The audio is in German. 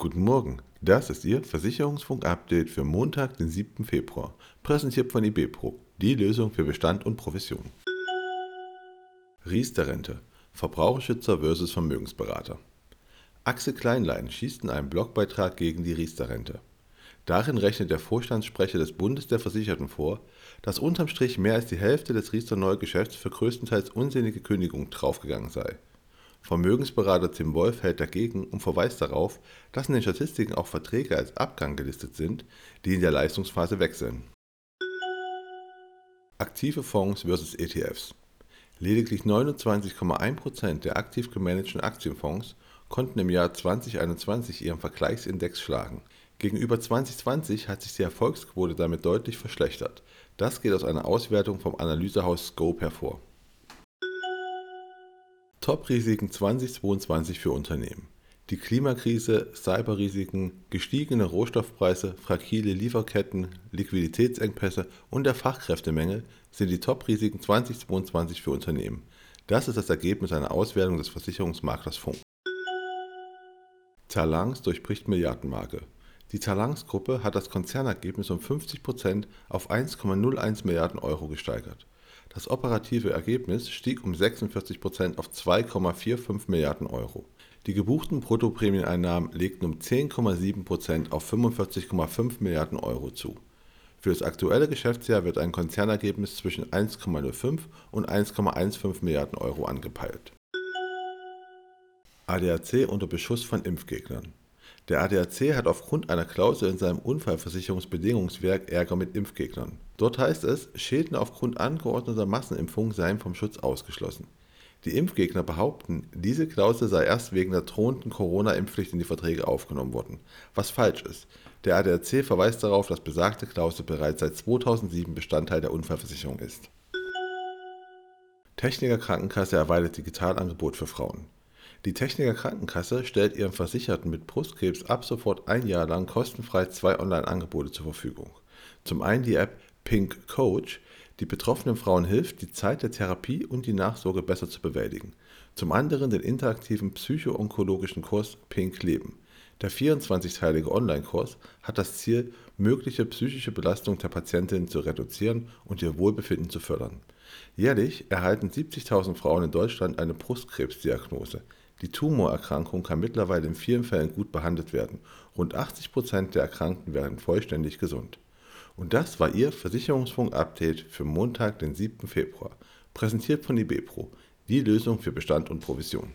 Guten Morgen, das ist Ihr Versicherungsfunk-Update für Montag, den 7. Februar, präsentiert von IBPRO, die Lösung für Bestand und Provision. Riester-Rente, Verbraucherschützer versus Vermögensberater. Axel Kleinlein schießt in einem Blogbeitrag gegen die Riester-Rente. Darin rechnet der Vorstandssprecher des Bundes der Versicherten vor, dass unterm Strich mehr als die Hälfte des Riester-Neugeschäfts für größtenteils unsinnige Kündigungen draufgegangen sei. Vermögensberater Tim Wolf hält dagegen und verweist darauf, dass in den Statistiken auch Verträge als Abgang gelistet sind, die in der Leistungsphase wechseln. Aktive Fonds versus ETFs. Lediglich 29,1% der aktiv gemanagten Aktienfonds konnten im Jahr 2021 ihren Vergleichsindex schlagen. Gegenüber 2020 hat sich die Erfolgsquote damit deutlich verschlechtert. Das geht aus einer Auswertung vom Analysehaus Scope hervor. Top-Risiken 2022 für Unternehmen. Die Klimakrise, Cyberrisiken, gestiegene Rohstoffpreise, fragile Lieferketten, Liquiditätsengpässe und der Fachkräftemangel sind die Top-Risiken 2022 für Unternehmen. Das ist das Ergebnis einer Auswertung des Versicherungsmaklers Funk. Talangs durchbricht Milliardenmarke. Die Talangs-Gruppe hat das Konzernergebnis um 50% auf 1,01 Milliarden Euro gesteigert. Das operative Ergebnis stieg um 46% auf 2,45 Milliarden Euro. Die gebuchten Bruttoprämieneinnahmen legten um 10,7% auf 45,5 Milliarden Euro zu. Für das aktuelle Geschäftsjahr wird ein Konzernergebnis zwischen 1,05 und 1,15 Milliarden Euro angepeilt. ADAC unter Beschuss von Impfgegnern der ADAC hat aufgrund einer Klausel in seinem Unfallversicherungsbedingungswerk Ärger mit Impfgegnern. Dort heißt es, Schäden aufgrund angeordneter Massenimpfungen seien vom Schutz ausgeschlossen. Die Impfgegner behaupten, diese Klausel sei erst wegen der drohenden Corona-Impfpflicht in die Verträge aufgenommen worden, was falsch ist. Der ADAC verweist darauf, dass besagte Klausel bereits seit 2007 Bestandteil der Unfallversicherung ist. Techniker Krankenkasse erweitert Digitalangebot für Frauen. Die Techniker Krankenkasse stellt ihren Versicherten mit Brustkrebs ab sofort ein Jahr lang kostenfrei zwei Online-Angebote zur Verfügung. Zum einen die App Pink Coach, die betroffenen Frauen hilft, die Zeit der Therapie und die Nachsorge besser zu bewältigen. Zum anderen den interaktiven psycho-onkologischen Kurs Pink Leben. Der 24-teilige Online-Kurs hat das Ziel, mögliche psychische Belastung der Patientin zu reduzieren und ihr Wohlbefinden zu fördern. Jährlich erhalten 70.000 Frauen in Deutschland eine Brustkrebsdiagnose. Die Tumorerkrankung kann mittlerweile in vielen Fällen gut behandelt werden. Rund 80 Prozent der Erkrankten werden vollständig gesund. Und das war Ihr Versicherungsfunk-Update für Montag, den 7. Februar. Präsentiert von IBPRO, die Lösung für Bestand und Provision.